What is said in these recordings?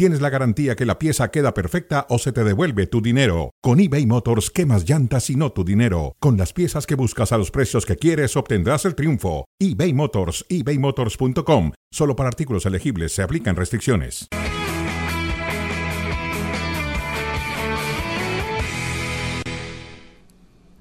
tienes la garantía que la pieza queda perfecta o se te devuelve tu dinero. Con eBay Motors, quemas llantas y no tu dinero. Con las piezas que buscas a los precios que quieres, obtendrás el triunfo. eBay Motors, ebaymotors.com. Solo para artículos elegibles se aplican restricciones.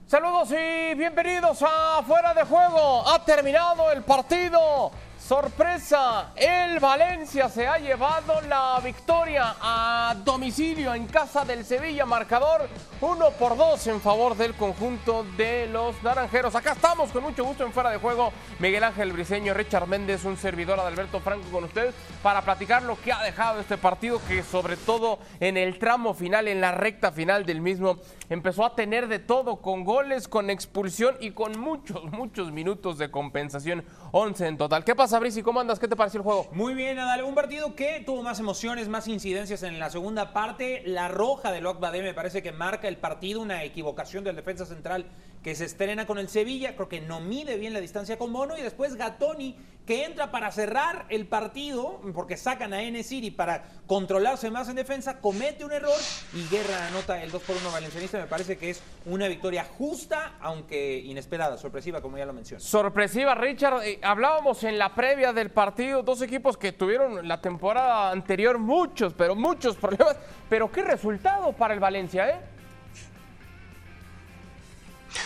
Saludos y bienvenidos a Fuera de Juego. Ha terminado el partido. Sorpresa, el Valencia se ha llevado la victoria a domicilio en casa del Sevilla, marcador 1 por 2 en favor del conjunto de los naranjeros. Acá estamos con mucho gusto en fuera de juego. Miguel Ángel Briseño, Richard Méndez, un servidor Alberto Franco con usted para platicar lo que ha dejado este partido que sobre todo en el tramo final, en la recta final del mismo, empezó a tener de todo con goles, con expulsión y con muchos, muchos minutos de compensación. 11 en total. ¿Qué pasa? ¿Y ¿cómo andas? ¿Qué te pareció el juego? Muy bien, Nadal. Un partido que tuvo más emociones, más incidencias en la segunda parte. La roja de Bade me parece que marca el partido, una equivocación del defensa central que se estrena con el Sevilla. Creo que no mide bien la distancia con Mono. Y después Gatoni, que entra para cerrar el partido, porque sacan a N-City para controlarse más en defensa, comete un error y Guerra anota el 2 por 1 valencianista. Me parece que es una victoria justa, aunque inesperada, sorpresiva, como ya lo mencioné. Sorpresiva, Richard. Eh, hablábamos en la previa del partido, dos equipos que tuvieron la temporada anterior muchos, pero muchos problemas. Pero qué resultado para el Valencia, ¿eh?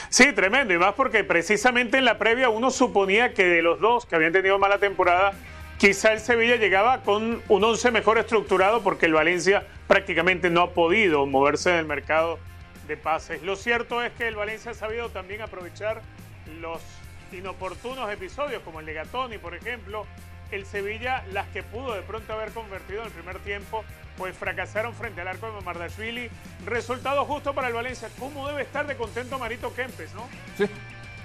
Sí, tremendo, y más porque precisamente en la previa uno suponía que de los dos que habían tenido mala temporada, quizá el Sevilla llegaba con un once mejor estructurado porque el Valencia prácticamente no ha podido moverse en el mercado de pases. Lo cierto es que el Valencia ha sabido también aprovechar los inoportunos episodios como el de Gatoni, por ejemplo, el Sevilla, las que pudo de pronto haber convertido en el primer tiempo, pues fracasaron frente al arco de Mamardashvili. Resultado justo para el Valencia. ¿Cómo debe estar de contento Marito Kempes, no? Sí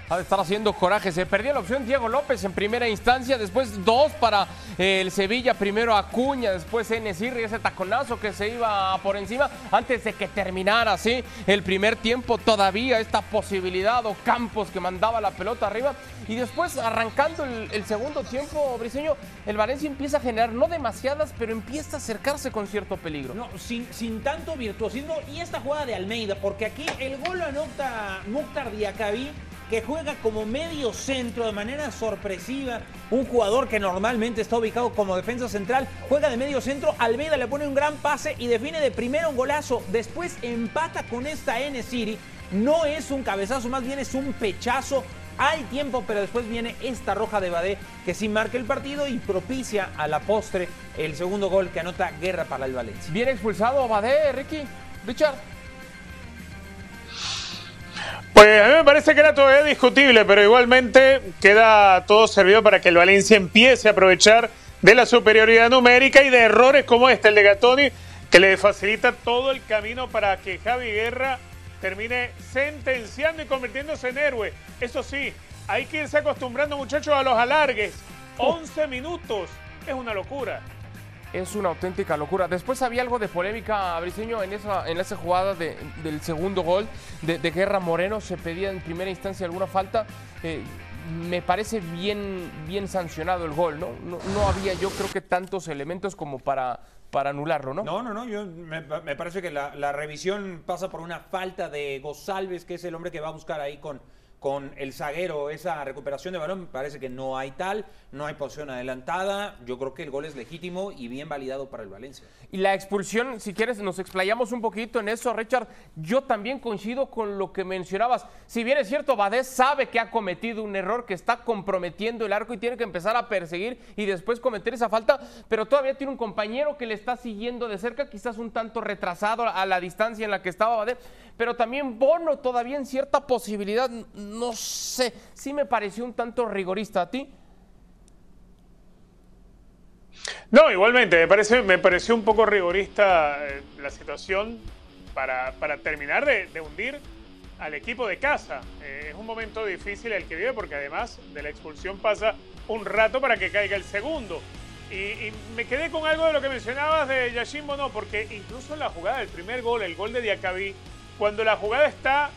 ha de estar haciendo coraje. Se perdió la opción Diego López en primera instancia, después dos para eh, el Sevilla, primero Acuña, después Enesirri, ese taconazo que se iba por encima antes de que terminara así el primer tiempo. Todavía esta posibilidad o Campos que mandaba la pelota arriba y después arrancando el, segundo tiempo, Briseño, el Valencia empieza a generar no demasiadas, pero empieza a acercarse con cierto peligro. No, sin, sin tanto virtuosismo y esta jugada de Almeida, porque aquí el gol lo anota Mukhtar Diakabi que juega como medio centro de manera sorpresiva. Un jugador que normalmente está ubicado como defensa central, juega de medio centro. Almeida le pone un gran pase y define de primero un golazo. Después empata con esta N City. No es un cabezazo, más bien es un pechazo. Hay tiempo, pero después viene esta roja de Badé que sí marca el partido y propicia a la postre el segundo gol que anota Guerra para el Valencia. Bien expulsado Badé, Ricky. Richard. Pues a mí me parece que era todavía discutible, pero igualmente queda todo servido para que el Valencia empiece a aprovechar de la superioridad numérica y de errores como este, el de Gatoni, que le facilita todo el camino para que Javi Guerra termine sentenciando y convirtiéndose en héroe. Eso sí, hay que irse acostumbrando, muchachos, a los alargues. 11 minutos, es una locura es una auténtica locura. Después había algo de polémica, Briceño, en esa, en esa jugada del segundo gol de, Guerra Moreno. Se pedía en primera instancia alguna falta. Eh, me parece bien, bien sancionado el gol, ¿no? ¿no? había, yo creo que tantos elementos como para, para anularlo, ¿no? No, no, no. Yo, me, parece que la, la, revisión pasa por una falta de González, que es el hombre que va a buscar ahí con, con el zaguero esa recuperación de balón, parece que no hay tal, no hay posición adelantada, yo creo que el gol es legítimo y bien validado para el Valencia. Y la expulsión, si quieres, nos explayamos un poquito en eso, Richard, yo también coincido con lo que mencionabas, si bien es cierto, Badés sabe que ha cometido un error, que está comprometiendo el arco y tiene que empezar a perseguir y después cometer esa falta, pero todavía tiene un compañero que le está siguiendo de cerca, quizás un tanto retrasado a la distancia en la que estaba Badés, pero también Bono todavía en cierta posibilidad no sé, sí me pareció un tanto rigorista a ti. No, igualmente, me, me pareció un poco rigorista eh, la situación para, terminar de, hundir al equipo de casa. Eh, es un momento difícil el que vive porque además de la expulsión pasa un rato para que caiga el segundo. Y, me quedé con algo de lo que mencionabas de Yashin Bono, porque incluso en la jugada del primer gol, el gol de Diacabí, cuando la jugada está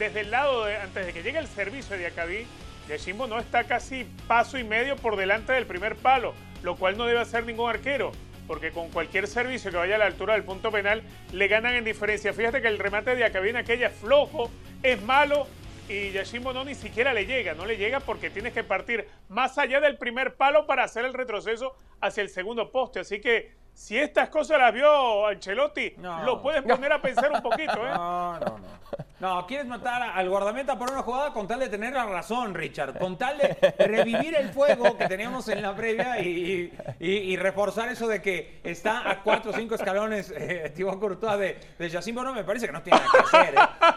desde el lado, de, antes de que llegue el servicio de Diacabí, Yashin Bono está casi paso y medio por delante del primer palo, lo cual no debe hacer ningún arquero, porque con cualquier servicio que vaya a la altura del punto penal, le ganan en diferencia. Fíjate que el remate de Diacabí en aquella es flojo, es malo, y Yashimbo no ni siquiera le llega, no le llega porque tienes que partir más allá del primer palo para hacer el retroceso hacia el segundo poste. Así que si estas cosas las vio Ancelotti, lo puedes poner a pensar un poquito, ¿eh? No, no, no. No, quieres matar al guardameta por una jugada con tal de tener la razón, Richard. Con tal de revivir el fuego que teníamos en la previa y, reforzar eso de que está a cuatro o cinco escalones eh, Thibaut Courtois de, de no me parece que no tiene nada que hacer.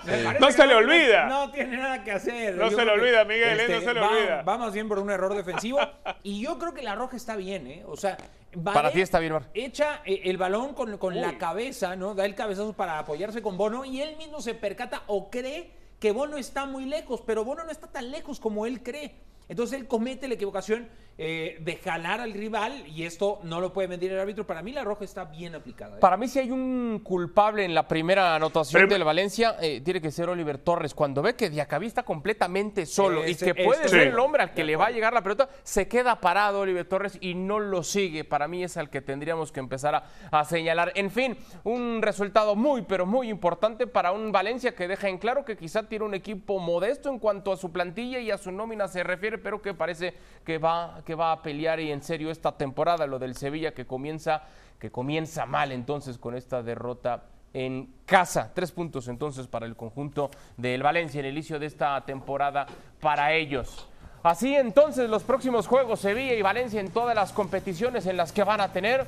¿eh? No se le olvida. No, tiene nada que hacer. No se le olvida, Miguel, ¿eh? no este, se le olvida. Va más bien por un error defensivo. Y yo creo que la roja está bien, ¿eh? O sea, para ti está bien, Mar. Echa eh, el balón con, con la cabeza, ¿no? Da el cabezazo para apoyarse con Bono y él mismo se percata o cree que Bono está muy lejos, pero Bono no está tan lejos como él cree. Entonces él comete la equivocación eh, de jalar al rival y esto no lo puede medir el árbitro. Para mí la roja está bien aplicada. ¿eh? Para mí si hay un culpable en la primera anotación del Valencia, eh, tiene que ser Oliver Torres. Cuando ve que Diacabí está completamente solo y que puede ser el hombre al que le va a llegar la pelota, se queda parado Oliver Torres y no lo sigue. Para mí es al que tendríamos que empezar a, a señalar. En fin, un resultado muy, pero muy importante para un Valencia que deja en claro que quizá tiene un equipo modesto en cuanto a su plantilla y a su nómina se refiere, pero que parece que va que va a pelear y en serio esta temporada, lo del Sevilla que comienza, que comienza mal entonces con esta derrota en casa. Tres puntos entonces para el conjunto del Valencia en el inicio de esta temporada para ellos. Así entonces los próximos juegos, Sevilla y Valencia en todas las competiciones en las que van a tener.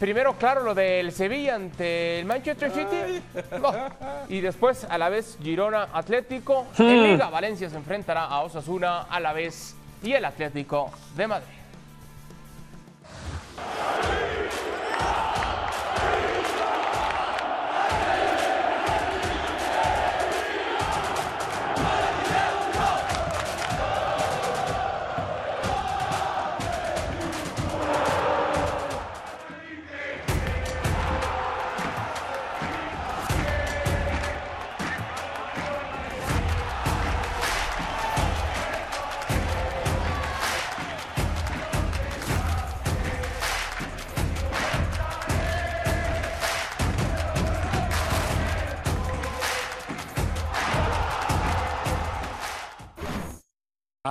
Primero, claro, lo del Sevilla ante el Manchester City. Y después, a la vez, Girona Atlético. En hmm. Liga, Valencia se enfrentará a Osasuna a la vez y el Atlético de Madrid.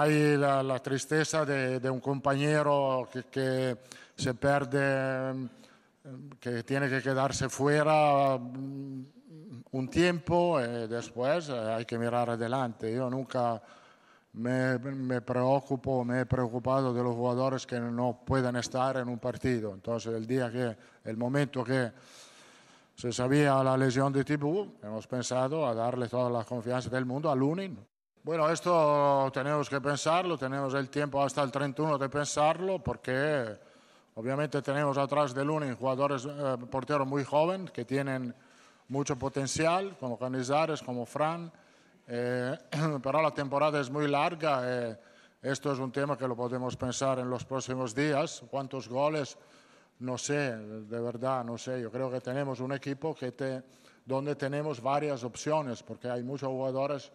Hay la, tristeza de, un compañero que, se pierde, que tiene que quedarse fuera mm, un tiempo y después hay que mirar adelante. Yo nunca me, me, preocupo, me he preocupado de los jugadores que no pueden estar en un partido. Entonces el día que, el momento que se sabía la lesión de Tibú, hemos pensado a darle toda la confianza del mundo a Lunin. Bueno, esto tenemos que pensarlo, tenemos el tiempo hasta el 31 de pensarlo, porque obviamente tenemos atrás de Lunin jugadores, eh, porteros muy jóvenes que tienen mucho potencial, como Canizares, como Fran, eh, pero la temporada es muy larga. Eh, esto es un tema que lo podemos pensar en los próximos días. ¿Cuántos goles? No sé, de verdad, no sé. Yo creo que tenemos un equipo que te, donde tenemos varias opciones, porque hay muchos jugadores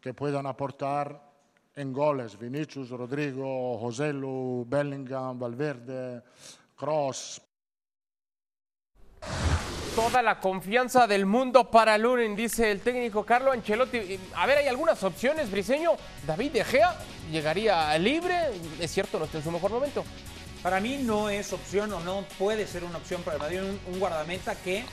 que puedan aportar en goles. Vinicius, Rodrigo, Joselu, Bellingham, Valverde, Cross. Toda la confianza del mundo para Lunin, dice el técnico Carlo Ancelotti. A ver, hay algunas opciones, Briseño. David De Gea llegaría libre. Es cierto, no está en su mejor momento. Para mí no es opción o no puede ser una opción para Madrid un, un guardameta que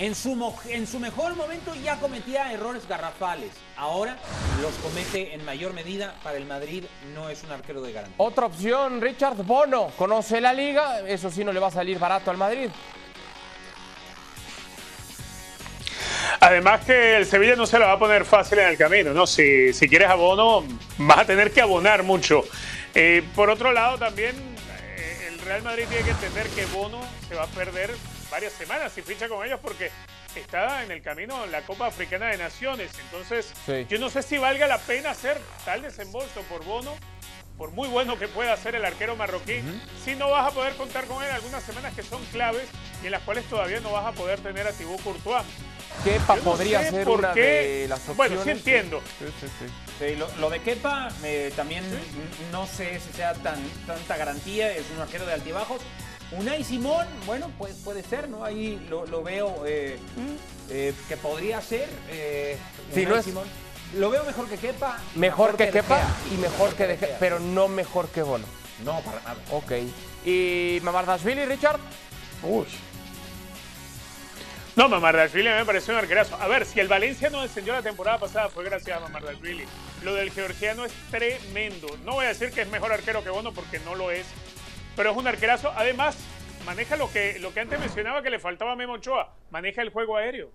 en su, en su mejor momento ya cometía errores garrafales. Ahora los comete en mayor medida. Para el Madrid no es un arquero de garantía. Otra opción, Richard Bono. Conoce la liga. Eso sí no le va a salir barato al Madrid. Además que el Sevilla no se lo va a poner fácil en el camino, ¿no? Si, si quieres abono, vas a tener que abonar mucho. Eh, por otro lado, también eh, el Real Madrid tiene que entender que Bono se va a perder varias semanas sin ficha con ellos porque está en el camino la Copa Africana de Naciones. Entonces, yo no sé si valga la pena hacer tal desembolso por Bono por muy bueno que pueda ser el arquero marroquí, si no vas a poder contar con él algunas semanas que son claves y en las cuales todavía no vas a poder tener a Thibaut Courtois. Kepa no podría ser por una qué. de las opciones. Bueno, sí entiendo. Sí, sí, sí. Sí, lo, lo de Kepa eh, también no sé si sea tan tanta garantía, es un arquero de altibajos. Unai Simón, bueno, pues puede ser, ¿no? Ahí lo, lo veo eh, eh, que podría ser. Eh, Sí, Unai no es- Simón. Lo veo mejor que Kepa. Mejor que De Kepa Gea. y mejor que De Gea, pero no mejor que Bono. No, para nada. Ok. ¿Y Mamardashvili, Richard? Uy. No, Mamardashvili me pareció un arquerazo. A ver, si el Valencia no descendió la temporada pasada fue gracias a Mamardashvili. Lo del georgiano es tremendo. No voy a decir que es mejor arquero que Bono porque no lo es, pero es un arquerazo. Además, maneja lo que, lo que antes mencionaba que le faltaba a Memo Ochoa. Maneja el juego aéreo.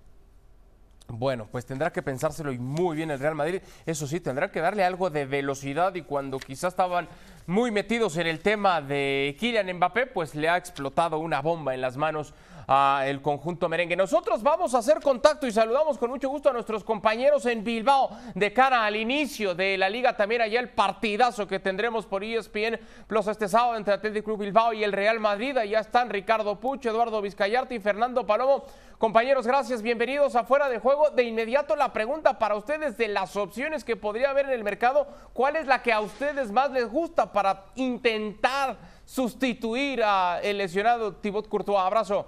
Bueno, pues tendrá que pensárselo y muy bien el Real Madrid. Eso sí, tendrá que darle algo de velocidad y cuando quizás estaban muy metidos en el tema de Kylian Mbappé, pues le ha explotado una bomba en las manos al conjunto merengue. Nosotros vamos a hacer contacto y saludamos con mucho gusto a nuestros compañeros en Bilbao de cara al inicio de la liga. También allá el partidazo que tendremos por ESPN Plus este sábado entre Atlético Bilbao y el Real Madrid. Allá están Ricardo Pucho, Eduardo Vizcayarte y Fernando Palomo. Compañeros, gracias, bienvenidos a Fuera de Juego. De inmediato la pregunta para ustedes de las opciones que podría haber en el mercado, ¿cuál es la que a ustedes más les gusta para intentar sustituir a el lesionado Thibaut Courtois? Abrazo.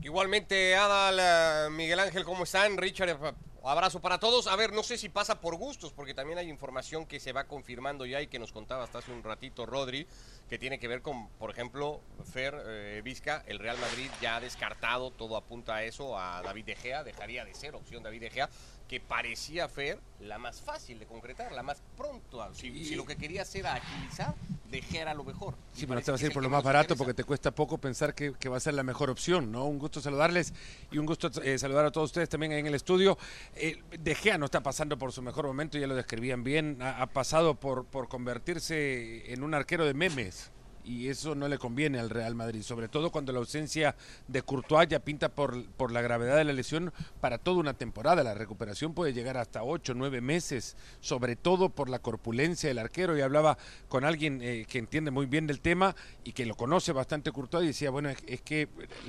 Igualmente, Adal, eh, Miguel Ángel, ¿cómo están? Richard, eh, abrazo para todos. A ver, no sé si pasa por gustos, porque también hay información que se va confirmando ya y que nos contaba hasta hace un ratito Rodri, que tiene que ver con, por ejemplo, Fer eh, Vizca, el Real Madrid ya ha descartado, todo apunta a eso, a David De Gea, dejaría de ser opción David De Gea, que parecía Fer la más fácil de concretar, la más pronto. Si, si lo que quería hacer era agilizar, De Gea era lo mejor. Sí, pero no te vas a ir por lo más barato interesa. porque te cuesta poco pensar que, que va a ser la mejor opción, ¿no? Un gusto saludarles y un gusto eh, saludar a todos ustedes también ahí en el estudio. Eh, de Gea no está pasando por su mejor momento, ya lo describían bien, ha, ha pasado por, por convertirse en un arquero de memes. Y eso no le conviene al Real Madrid, sobre todo cuando la ausencia de Courtois ya pinta por, por la gravedad de la lesión para toda una temporada. La recuperación puede llegar hasta 8, 9 meses, sobre todo por la corpulencia del arquero. Y hablaba con alguien eh, que entiende muy bien del tema y que lo conoce bastante Courtois y decía, bueno, es, que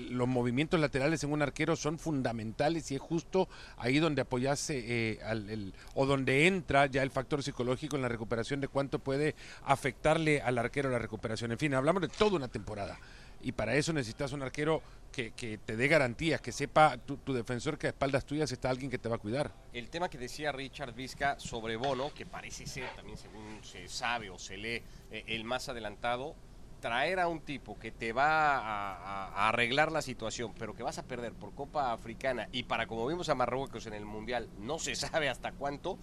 los movimientos laterales en un arquero son fundamentales y es justo ahí donde apoyarse eh, al, o donde entra ya el factor psicológico en la recuperación de cuánto puede afectarle al arquero la recuperación. En fin, hablamos de toda una temporada. Y para eso necesitas un arquero que, te dé garantías, que sepa tu, defensor que a espaldas tuyas está alguien que te va a cuidar. El tema que decía Richard Vizca sobre Bono, que parece ser, también según se sabe o se lee, eh, el más adelantado, traer a un tipo que te va a- a arreglar la situación, pero que vas a perder por Copa Africana y para como vimos a Marruecos en el Mundial, no se sabe hasta cuánto,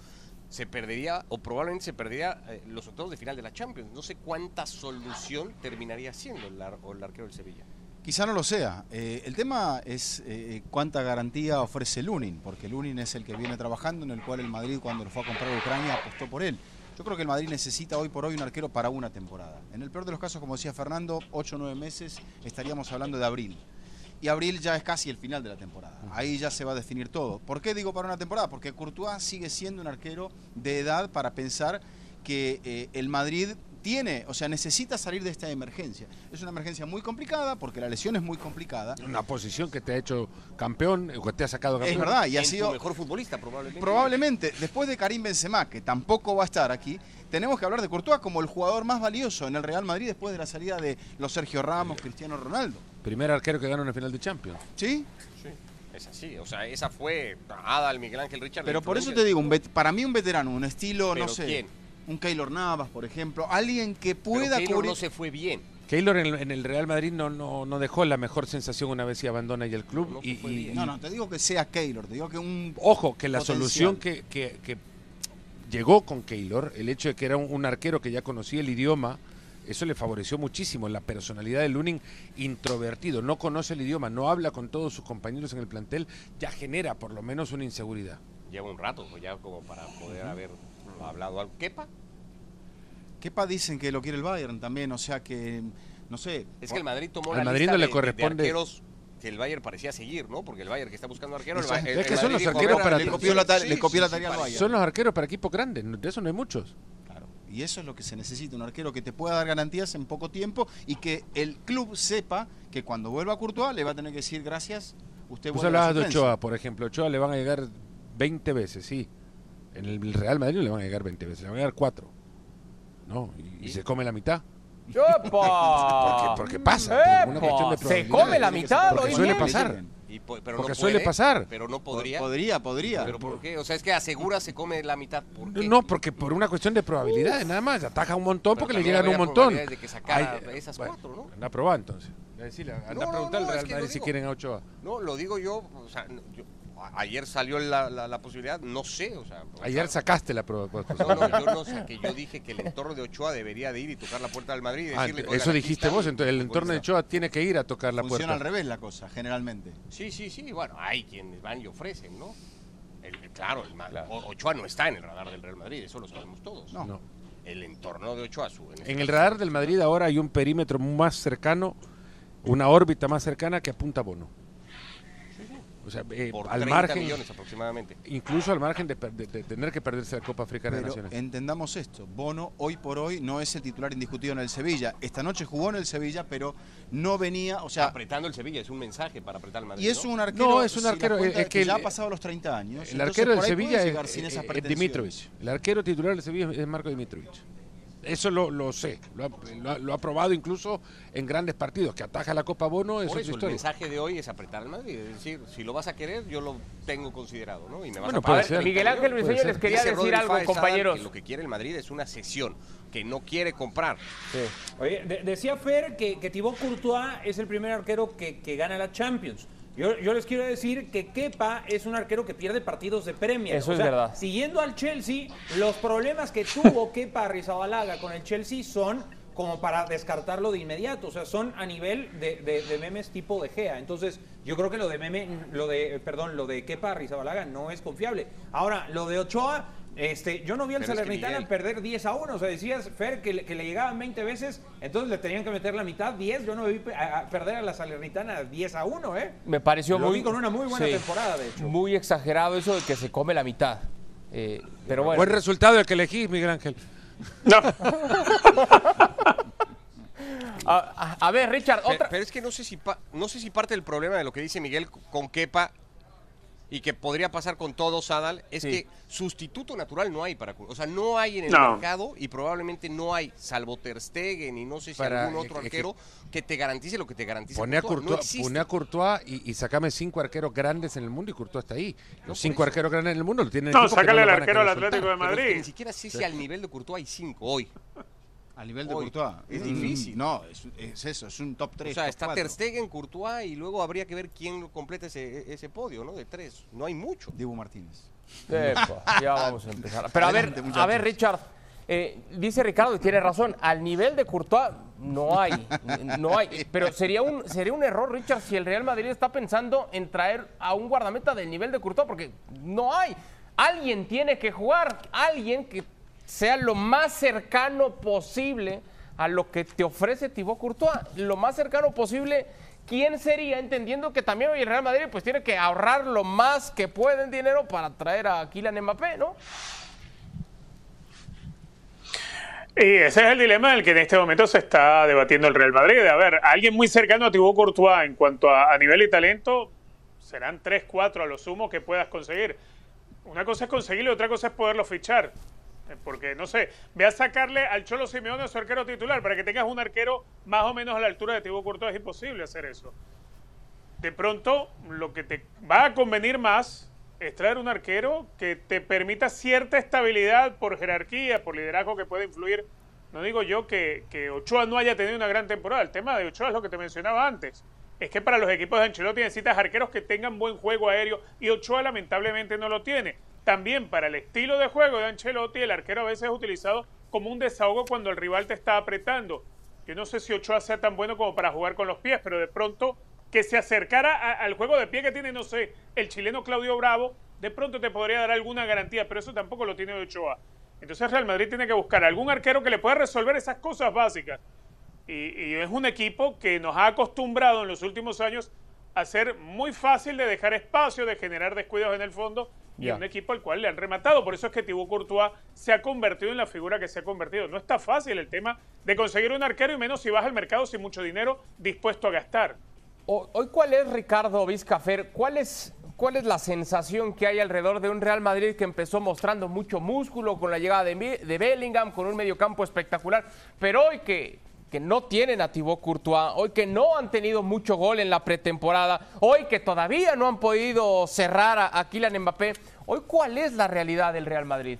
se perdería o probablemente se perdería eh, los octavos de final de la Champions. No sé cuánta solución terminaría siendo el, ar- el arquero del Sevilla. Quizá no lo sea. Eh, el tema es eh, cuánta garantía ofrece Lunin, porque Lunin es el que viene trabajando, en el cual el Madrid cuando lo fue a comprar a Ucrania apostó por él. Yo creo que el Madrid necesita hoy por hoy un arquero para una temporada. En el peor de los casos, como decía Fernando, 8 o 9 meses estaríamos hablando de abril. Y abril ya es casi el final de la temporada. Ahí ya se va a definir todo. ¿Por qué digo para una temporada? Porque Courtois sigue siendo un arquero de edad para pensar que eh, el Madrid tiene, o sea, necesita salir de esta emergencia. Es una emergencia muy complicada porque la lesión es muy complicada. Una posición que te ha hecho campeón, o que te ha sacado campeón. Es verdad, y ha sido mejor futbolista probablemente. probablemente después de Karim Benzema, que tampoco va a estar aquí, tenemos que hablar de Courtois como el jugador más valioso en el Real Madrid después de la salida de los Sergio Ramos, Cristiano Ronaldo. Primer arquero que gana una final de Champions. ¿Sí? Es así, o sea, esa fue Adal, Miguel Ángel Richard. Pero por eso te digo, un para mí un veterano, un estilo, ¿Pero no sé, quién? un Keylor Navas, por ejemplo, alguien que Pero pueda Keylor cubrir no se fue bien. Keylor en, el- en el Real Madrid no, no, no dejó la mejor sensación una vez y abandona ya el club. No, no y, fue y- bien. No, no, te digo que sea Keylor, te digo que un Ojo, que la Potencial. solución que, que- que llegó con Keylor, el hecho de que era un, un arquero que ya conocía el idioma, eso le favoreció muchísimo. La personalidad de Lunin, introvertido, no conoce el idioma, no habla con todos sus compañeros en el plantel, ya genera por lo menos una inseguridad. Lleva un rato, pues ya como para poder haber hablado algo. ¿Kepa? Kepa dicen que lo quiere el Bayern también, o sea que no sé. Es que el Madrid tomó Al la Madrid lista no le de- de- corresponde- de arqueros que el Bayern parecía seguir, ¿no? Porque el Bayern que está buscando arquero. Eso el, el- es que el son Madrid los arqueros para- le copió la, ta- sí, le copió la sí, tarea al Bayern. Son los arqueros para equipos grandes, de eso no hay muchos. Y eso es lo que se necesita, un arquero que te pueda dar garantías en poco tiempo y que el club sepa que cuando vuelva a Courtois le va a tener que decir gracias, usted Vos vuelve a la hablabas de suplencia". Ochoa, por ejemplo. Ochoa le van a llegar 20 veces, sí. En el Real Madrid no le van a llegar 20 veces, le van a llegar 4. ¿No? Y, y se come la mitad. Porque, porque pasa. por una ¡Epa! cuestión de Se come la mitad, oye. suele bien. pasar. Pero Porque no suele puede, pasar. Pero no podría. Podría, podría. ¿Pero por qué? O sea, es que asegura se come la mitad. ¿Por qué? No, porque por una cuestión de probabilidades, nada más. Ataja un montón Pero porque le llegan un montón. probabilidades de que sacara esas cuatro, ¿no? Anda a probar entonces. Decirle, anda No, a no, preguntar no, al es Real Madrid si digo. quieren a Ochoa. No, lo digo yo, o sea, no, yo- ayer salió la, la- la posibilidad, no sé, o sea... o Ayer sea, sacaste la prueba. pues, No, no, yo no saqué, yo dije que el entorno de Ochoa debería de ir y tocar la puerta del Madrid y Ah, decirle... eso "Oigan, aquí dijiste vos, entonces el entorno de futbolista". Ochoa tiene que ir a tocar la Funciona puerta. al revés la cosa, generalmente. Sí, sí, sí, bueno, hay quienes van y ofrecen, ¿no? El- claro, el Ochoa no está en el radar del Real Madrid, eso lo sabemos todos. No. No. El entorno de Ochoa, su, este En el caso, radar del Madrid ahora hay un perímetro más cercano, una órbita más cercana que apunta a Bono. O sea, eh, por al 30 margen, millones aproximadamente. incluso al margen de, de- de tener que perderse la Copa Africana de Pero Naciones. entendamos esto, Bono hoy por hoy no es el titular indiscutido en el Sevilla. Esta noche jugó en el Sevilla, pero no venía, o sea, apretando el Sevilla, es un mensaje para apretar al Madrid, y es ¿no? un arquero, No, es un si arquero, cuenta es que ya el- ha pasado los 30 años. El arquero del por ahí Sevilla puede es, llegar sin esas es. Dimitrovich. El arquero titular del Sevilla es Marco Dimitrovich. Eso lo, lo sé, lo ha, lo ha- lo ha probado incluso en grandes partidos. Que ataja la Copa Bono es eso el historia. mensaje de hoy es apretar al Madrid, es decir, si lo vas a querer, yo lo tengo considerado, ¿no? Y me vas Bueno, a ser. Miguel Ángel Briseño les quería Dice decir Rodri algo, compañeros. que lo que quiere el Madrid es una cesión, que no quiere comprar. Oye, de- decía Fer que, que Thibaut Courtois es el primer arquero que, que gana la Champions. Yo, yo les quiero decir que Kepa es un arquero que pierde partidos de Premier. Eso O es sea, verdad. Siguiendo al Chelsea, los problemas que tuvo Kepa Arrizabalaga con el Chelsea son como para descartarlo de inmediato. O sea, son a nivel de, de- de memes tipo de Gea. Entonces, yo creo que lo de meme, lo de, perdón, lo de Kepa Arrizabalaga no es confiable. Ahora, lo de Ochoa, este, yo no vi al es que, Salernitana Miguel- perder 10 a 1. O sea, decías, Fer, que le, que le llegaban 20 veces, entonces le tenían que meter la mitad, 10. Yo no vi pe- a- a perder a la Salernitana 10 a 1, ¿eh? Me pareció Lo muy. vi con una muy buena temporada, de hecho. Muy exagerado eso de que se come la mitad. Eh, pero bueno. Buen resultado el que elegís, Miguel Ángel. No, A, a- a ver, Richard, otra. Pero es que no sé si pa- no sé si parte del problema de lo que dice Miguel con Kepa y que podría pasar con todos, Adal, es Sí. que sustituto natural no hay para O sea, no hay en el No. mercado y probablemente no hay, salvo Ter Stegen y no sé si Para- algún otro arquero que te garantice lo que te garantiza Pone a Courtois. No Courtois, existe. pone a Courtois y, y sacame cinco arqueros grandes en el mundo y Courtois está ahí. Los cinco eso. arqueros grandes en el mundo lo tienen no lo al arquero querer Atlético de Pero es que Madrid. ni siquiera sé si al nivel de Courtois hay cinco hoy. A nivel de Hoy. Courtois. Es Mm, difícil. No, es, es eso, es un top 3. O sea, está Ter Stegen, Courtois y luego habría que ver quién completa ese, ese podio, ¿no? De tres. No hay mucho. Diego Martínez. Epa, ya vamos a empezar. Pero a ver, Adelante, a ver, Richard. eh, dice Ricardo y tiene razón. Al nivel de Courtois no hay, no hay. Pero sería un sería un error, Richard, si el Real Madrid está pensando en traer a un guardameta del nivel de Courtois, porque no hay. Alguien tiene que jugar, alguien que sea lo más cercano posible a lo que te ofrece Thibaut Courtois, lo más cercano posible. ¿Quién sería? Entendiendo que también el Real Madrid pues tiene que ahorrar lo más que puede en dinero para traer a Kylian Mbappé, ¿no? Y ese es el dilema en el que en este momento se está debatiendo el Real Madrid. A ver, alguien muy cercano a Thibaut Courtois en cuanto a, a nivel y talento, serán 3, 4 a lo sumo que puedas conseguir. Una cosa es conseguirlo y otra cosa es poderlo fichar. Porque, no sé, ve a sacarle al Cholo Simeone a su arquero titular para que tengas un arquero más o menos a la altura de Thibaut Courtois. Es imposible hacer eso. De pronto, lo que te va a convenir más es traer un arquero que te permita cierta estabilidad por jerarquía, por liderazgo que puede influir. No digo yo que, que Ochoa no haya tenido una gran temporada. El tema de Ochoa es lo que te mencionaba antes. Es que para los equipos de Ancelotti necesitas arqueros que tengan buen juego aéreo y Ochoa lamentablemente no lo tiene. También para el estilo de juego de Ancelotti, el arquero a veces es utilizado como un desahogo cuando el rival te está apretando. Yo no sé si Ochoa sea tan bueno como para jugar con los pies, pero de pronto que se acercara al juego de pie que tiene, no sé, el chileno Claudio Bravo, de pronto te podría dar alguna garantía, pero eso tampoco lo tiene Ochoa. Entonces Real Madrid tiene que buscar algún arquero que le pueda resolver esas cosas básicas. Y, y es un equipo que nos ha acostumbrado en los últimos años a ser muy fácil de dejar espacio, de generar descuidos en el fondo y Ya. un equipo al cual le han rematado. Por eso es que Thibaut Courtois se ha convertido en la figura que se ha convertido. No está fácil el tema de conseguir un arquero y menos si vas al mercado sin mucho dinero dispuesto a gastar. Hoy, ¿cuál es, Ricardo Vizcafer? ¿Cuál es, ¿Cuál es la sensación que hay alrededor de un Real Madrid que empezó mostrando mucho músculo con la llegada de, de Bellingham, con un mediocampo espectacular, pero hoy que, que no tienen a Thibaut Courtois, hoy que no han tenido mucho gol en la pretemporada, hoy que todavía no han podido cerrar a, a Kylian Mbappé, hoy ¿cuál es la realidad del Real Madrid?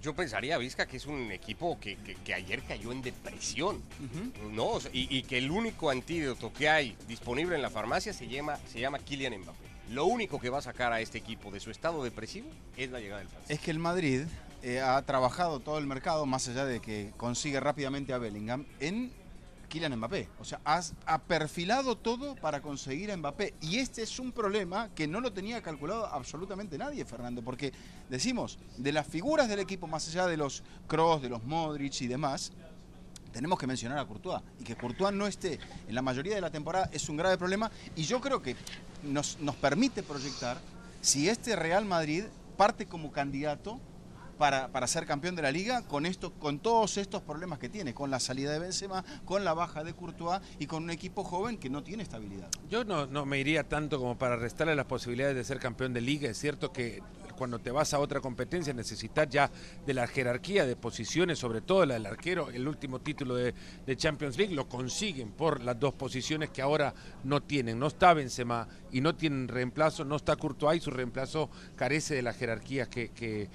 Yo pensaría, Vizca, que es un equipo que, que- que ayer cayó en depresión, ¿no? Y que el único antídoto que hay disponible en la farmacia se llama, se llama Kylian Mbappé. Lo único que va a sacar a este equipo de su estado depresivo es la llegada del francés. Es que el Madrid eh, ha trabajado todo el mercado, más allá de que consigue rápidamente a Bellingham, en Kylian Mbappé. O sea, ha perfilado todo para conseguir a Mbappé. Y este es un problema que no lo tenía calculado absolutamente nadie, Fernando. Porque decimos, de las figuras del equipo, más allá de los Kroos, de los Modric y demás, tenemos que mencionar a Courtois. Y que Courtois no esté en la mayoría de la temporada es un grave problema. Y yo creo que nos, nos permite proyectar si este Real Madrid parte como candidato para, para ser campeón de la liga con esto, con todos estos problemas que tiene, con la salida de Benzema, con la baja de Courtois y con un equipo joven que no tiene estabilidad. Yo no, no me iría tanto como para restarle las posibilidades de ser campeón de liga. Es cierto que cuando te vas a otra competencia necesitas ya de la jerarquía de posiciones, sobre todo la del arquero. El último título de, Champions League lo consiguen por las dos posiciones que ahora no tienen. No está Benzema y no tienen reemplazo, no está Courtois y su reemplazo carece de la jerarquía que, que,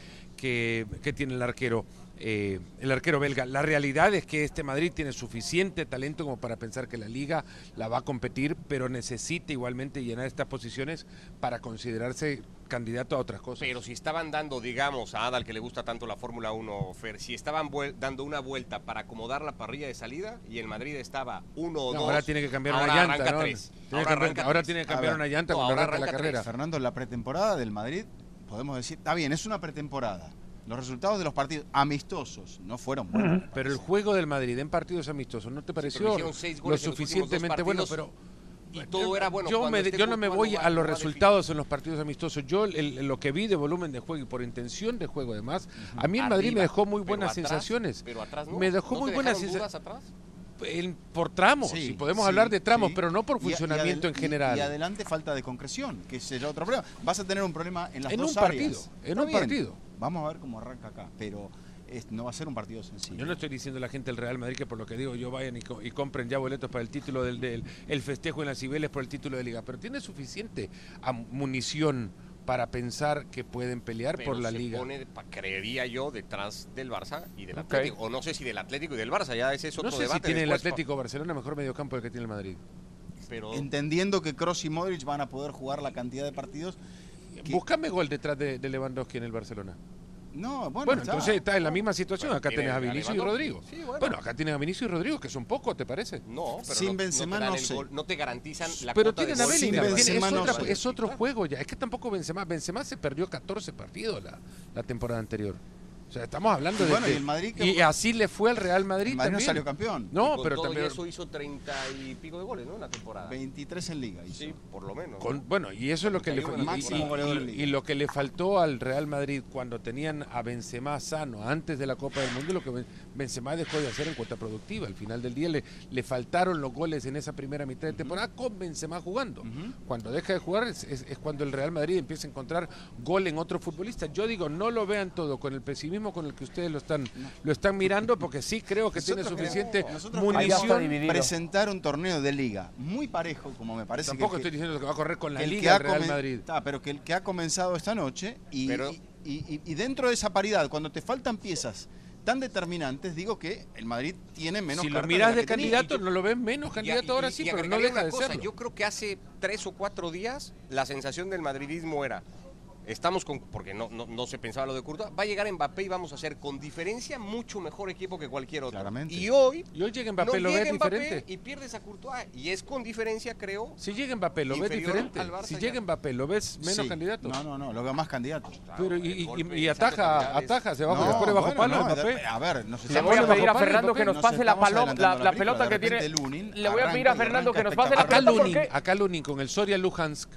que- que tiene el arquero. eh, el arquero belga. La realidad es que este Madrid tiene suficiente talento como para pensar que la liga la va a competir, pero necesita igualmente llenar estas posiciones para considerarse candidato a otras cosas. Pero si estaban dando, digamos, a Adal que le gusta tanto la Fórmula 1, Fer, si estaban dando una vuelta para acomodar la parrilla de salida y el Madrid estaba uno o No, dos. ahora tiene que cambiar ahora una llanta, arranca ¿no? tres. Tiene que Ahora arranca tiene que cambiar ver, una llanta no, cuando arranca la carrera. tres. Fernando, la pretemporada del Madrid, podemos decir, está bien, es una pretemporada. Los resultados de los partidos amistosos no fueron buenos. Pero el juego del Madrid en partidos amistosos, ¿no te pareció seis lo suficientemente bueno? Pero y todo era bueno Yo, me- esté yo no me voy va- a los resultados en los partidos amistosos. Yo el- el- lo que vi de volumen de juego y por intención de juego además, a mí el Madrid Arriba, me dejó muy pero buenas atrás, sensaciones. Pero atrás no. Me dejó ¿No muy te buenas sensaciones. En- por tramos, Sí, si podemos sí, hablar de tramos, sí. pero no por Y a- y funcionamiento en general. Y, adelante falta de concreción, que será otro problema. Vas a tener un problema en las En dos un partido, áreas. en Está un bien, partido. Vamos a ver cómo arranca acá, pero es- no va a ser un partido sencillo. Yo no estoy diciendo a la gente del Real Madrid que por lo que digo yo vayan y, co- y compren ya boletos para el título del, del- el festejo en las Cibeles por el título de liga, pero tiene suficiente am- munición para pensar que pueden pelear Pero por la se liga. pone, creería yo, detrás del Barça y del. Atlético. O no sé si del Atlético y del Barça, ya ese es otro No sé si debate. tiene el después, Atlético Barcelona mejor mediocampo del que tiene el Madrid. Pero Entendiendo que Kroos y Modric van a poder jugar la cantidad de partidos. que- Búscame gol detrás de, de Lewandowski en el Barcelona. No, bueno, Bueno, está. entonces está en la misma situación. Bueno, Acá tenés a Vinicius y. Rodrigo. Sí, bueno. bueno. acá tienes a Vinicius y Rodrigo, que son pocos, ¿te parece? no, pero Sin no, Benzema no te gol, no te garantizan la Pero cuota de tienen a Bellingham, es, no otra- sé. es otro juego ya. Es que tampoco Benzema, Benzema se perdió 14 partidos la, la temporada anterior. O sea, estamos hablando Y de bueno, y el Madrid que- y así le fue al Real Madrid, El Madrid no también. salió campeón. No, con pero todo también y eso hizo 30 y pico de goles, ¿no? En la temporada. 23 en liga. hizo. Sí, por lo menos. Con- bueno, y eso es lo que le, 31 y- máximo y- goleador y- de liga. y lo que le faltó al Real Madrid cuando tenían a Benzema sano antes de la Copa del Mundo, lo que Benzema dejó de hacer en cuota productiva. Al final del día le, le faltaron los goles en esa primera mitad de temporada con Benzema jugando. Cuando deja de jugar es, es- es cuando el Real Madrid empieza a encontrar gol en otro futbolista. Yo digo, no lo vean todo con el pesimismo con el que ustedes lo están, lo están mirando, porque sí creo que tiene Nosotros suficiente Ahí ya está munición. presentar un torneo de liga muy parejo, como me parece Tampoco que, estoy diciendo que va a correr con la que el que Liga ha el Real Madrid. Está, pero que el que ha comenzado esta noche y, Pero- y, y- y dentro de esa paridad, cuando te faltan piezas tan determinantes, digo que el Madrid tiene menos si lo las de candidato, no lo ves menos candidato y- ahora y- sí, y pero no deja una de cosa, serlo. Yo creo que hace tres o cuatro días la sensación del madridismo era estamos con, porque no, no, no se pensaba lo de Courtois, va a llegar Mbappé y vamos a ser con diferencia mucho mejor equipo que cualquier otro. Claramente. Y hoy, Y hoy llega Mbappé, no lo ves Mbappé diferente. y pierdes a Courtois. Y es con diferencia, creo. Si llega Mbappé, lo ves diferente. Si ya. llega Mbappé, lo ves menos Sí. candidato. No, no, no, lo veo más candidato. Pero y, ataja, ataja, se baja, No, le pone bajo bueno, palo no, Mbappé. A ver, nos Le estamos voy a pedir a Fernando que nos pase la, la, pelota que tiene. Le voy a pedir a Fernando que nos pase la Acá pelota acá Lunin con el Soria Luhansk.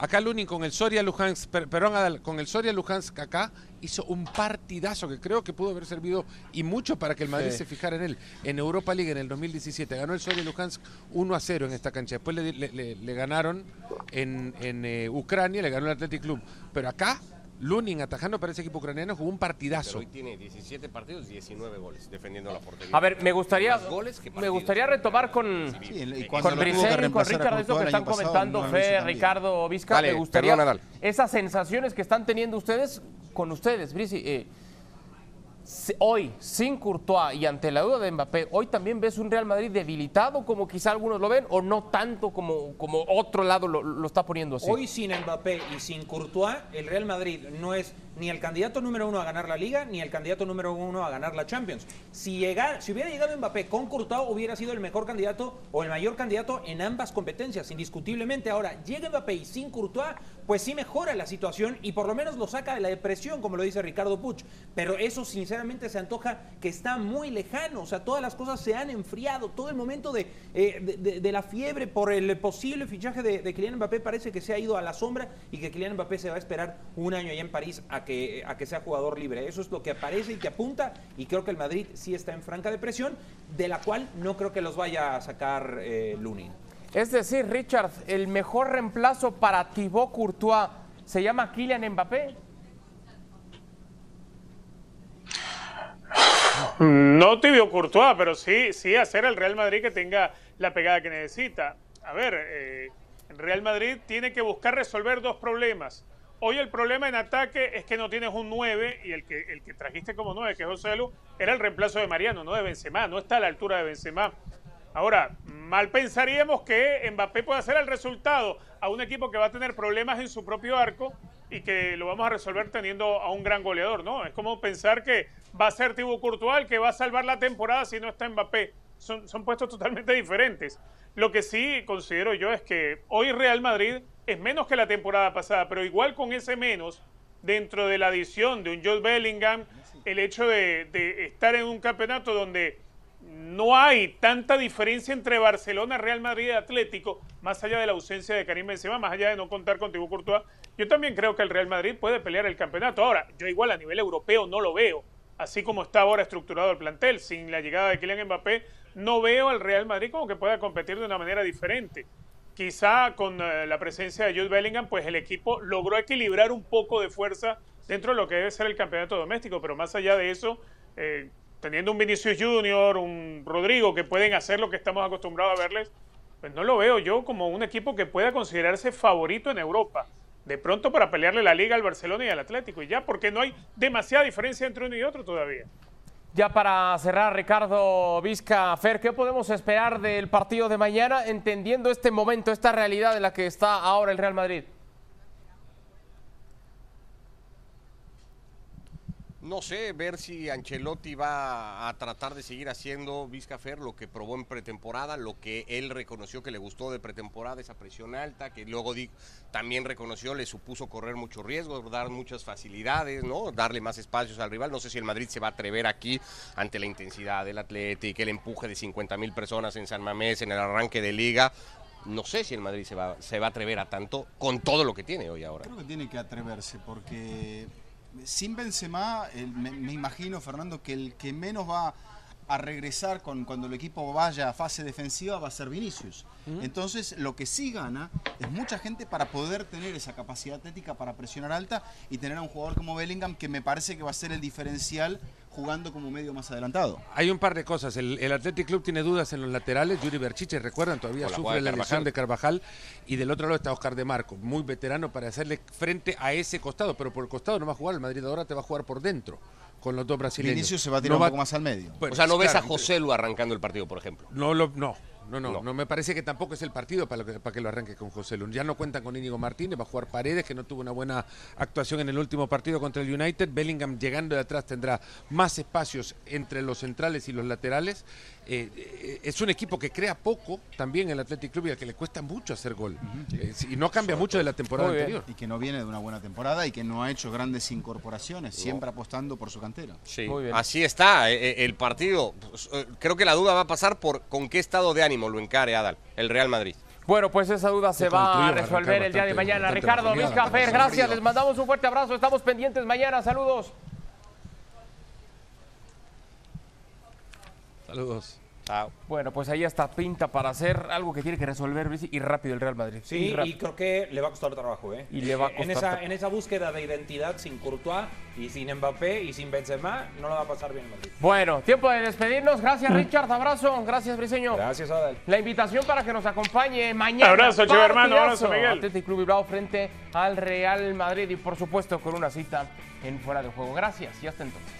Acá Lunin con el Soria Luhansk, per- perdón, Adal, con el Soria Luhansk acá hizo un partidazo que creo que pudo haber servido y mucho para que el Madrid Sí. se fijara en él. En Europa League en el 2017 ganó el Soria Luhansk 1 a 0 en esta cancha. Después le, le- le- le ganaron en, en, eh, Ucrania, le ganó el Athletic Club. Pero acá Lunin atajando para ese equipo ucraniano jugó un Pero partidazo. hoy tiene 17 partidos, 19 goles defendiendo la portería. A ver, me gustaría, Más goles que me gustaría retomar con, Sí, y con Briseño y con Richard esto que están pasado, comentando no Fe. Ricardo, Vizca. Dale, me gustaría perdón, Nadal. esas sensaciones que están teniendo ustedes con ustedes, Brisi. eh, hoy, sin Courtois y ante la duda de Mbappé, ¿hoy también ves un Real Madrid debilitado como quizá algunos lo ven o no tanto como, como otro lado lo, lo está poniendo así? Hoy sin Mbappé y sin Courtois, el Real Madrid no es ni el candidato número uno a ganar la Liga, ni el candidato número uno a ganar la Champions. Si, llega- si hubiera llegado Mbappé con Courtois, hubiera sido el mejor candidato o el mayor candidato en ambas competencias, indiscutiblemente. Ahora, llega Mbappé y sin Courtois, pues sí mejora la situación y por lo menos lo saca de la depresión, como lo dice Ricardo Puch. Pero eso, sinceramente, se antoja que está muy lejano. O sea, todas las cosas se han enfriado. Todo el momento de, eh, de la fiebre por el posible fichaje de, de Kylian Mbappé parece que se ha ido a la sombra y que Kylian Mbappé se va a esperar un año allá en París a que, a que sea jugador libre. Eso es lo que aparece y que apunta. Y creo que el Madrid sí está en franca depresión, de la cual no creo que los vaya a sacar eh, Lunin. Es decir, Richard, el mejor reemplazo para Thibaut Courtois se llama Kylian Mbappé. No tibio Courtois, pero sí, sí hacer al Real Madrid que tenga la pegada que necesita. A ver, eh, el Real Madrid tiene que buscar resolver dos problemas. Hoy el problema en ataque es que no tienes un 9 y el que, el que trajiste como 9, que es José Lu, era el reemplazo de Mariano, no de Benzema, no está a la altura de Benzema. Ahora, mal pensaríamos que Mbappé puede hacer el resultado a un equipo que va a tener problemas en su propio arco y que lo vamos a resolver teniendo a un gran goleador, ¿no? Es como pensar que va a ser Thibaut Courtois que va a salvar la temporada si no está Mbappé. Son, son puestos totalmente diferentes. Lo que sí considero yo es que hoy Real Madrid es menos que la temporada pasada, pero igual con ese menos, dentro de la adición de un Jude Bellingham, el hecho de, de estar en un campeonato donde no hay tanta diferencia entre Barcelona, Real Madrid y Atlético, más allá de la ausencia de Karim Benzema, más allá de no contar con Thibaut Courtois. Yo también creo que el Real Madrid puede pelear el campeonato. Ahora, yo igual a nivel europeo no lo veo, así como está ahora estructurado el plantel, sin la llegada de Kylian Mbappé, no veo al Real Madrid como que pueda competir de una manera diferente. Quizá con eh, la presencia de Jude Bellingham, pues el equipo logró equilibrar un poco de fuerza dentro de lo que debe ser el campeonato doméstico, pero más allá de eso, eh, teniendo un Vinicius Junior, un Rodrigo que pueden hacer lo que estamos acostumbrados a verles, pues no lo veo yo como un equipo que pueda considerarse favorito en Europa. De pronto para pelearle la liga al Barcelona y al Atlético, y ya, porque no hay demasiada diferencia entre uno y otro todavía. Ya para cerrar, Ricardo Vizca, Fer, ¿qué podemos esperar del partido de mañana entendiendo este momento, esta realidad en la que está ahora el Real Madrid? No sé, ver si Ancelotti va a tratar de seguir haciendo Vizcafer lo que probó en pretemporada, lo que él reconoció que le gustó de pretemporada, esa presión alta, que luego también reconoció le supuso correr mucho riesgo, dar muchas facilidades, ¿no? Darle más espacios al rival. No sé si el Madrid se va a atrever aquí ante la intensidad del Atlético, el empuje de 50 mil personas en San Mamés, en el arranque de liga. No sé si el Madrid se va, se va a atrever a tanto con todo lo que tiene hoy ahora. Creo que tiene que atreverse porque sin Benzema, me imagino, Fernando, que el que menos va a regresar con, cuando el equipo vaya a fase defensiva va a ser Vinicius. Entonces, lo que sí gana es mucha gente para poder tener esa capacidad atlética para presionar alta y tener a un jugador como Bellingham que me parece que va a ser el diferencial jugando como medio más adelantado. Hay un par de cosas. El, el Athletic Club tiene dudas en los laterales. Yuri Berchiche, recuerdan, todavía sufre la lesión de Carvajal. Y del otro lado está Oscar de Marco, muy veterano para hacerle frente a ese costado. Pero por el costado no va a jugar. El Madrid ahora te va a jugar por dentro con los dos brasileños. Vinicius se va a tirar No un poco más al medio. Bueno, o sea, no ves claro, a José Lu arrancando el partido, por ejemplo. No, lo, no, no, no, no, me parece que tampoco es el partido para, que, para que lo arranque con José Lun. Ya no cuentan con Íñigo Martínez, va a jugar Paredes, que no tuvo una buena actuación en el último partido contra el United. Bellingham llegando de atrás tendrá más espacios entre los centrales y los laterales. Eh, eh, es un equipo que crea poco también el Athletic Club y al que le cuesta mucho hacer gol. Eh, y no cambia mucho de la temporada anterior. Y que no viene de una buena temporada y que no ha hecho grandes incorporaciones, siempre apostando por su cantera. Sí, así está el partido. Pues, creo que la duda va a pasar por con qué estado de ánimo lo encare Adal, el Real Madrid. Bueno, pues esa duda se va a resolver el día de mañana. Ricardo, Luis Café, gracias, les mandamos un fuerte abrazo, estamos pendientes mañana, saludos. Saludos. Bueno, pues ahí está pinta para hacer algo que tiene que resolver y rápido el Real Madrid. Sí, y, creo que le va a costar trabajo, ¿eh? Y le va a costar en esa, en esa búsqueda de identidad sin Courtois y sin Mbappé y sin Benzema, no lo va a pasar bien el Madrid. Bueno, tiempo de despedirnos. Gracias, Richard. Abrazo. Gracias, Briseño. Gracias, Adel. La invitación para que nos acompañe mañana. Abrazo, chivo hermano. Abrazo, Miguel. Atlético Club Bilbao frente al Real Madrid y, por supuesto, con una cita en Fuera de Juego. Gracias y hasta entonces.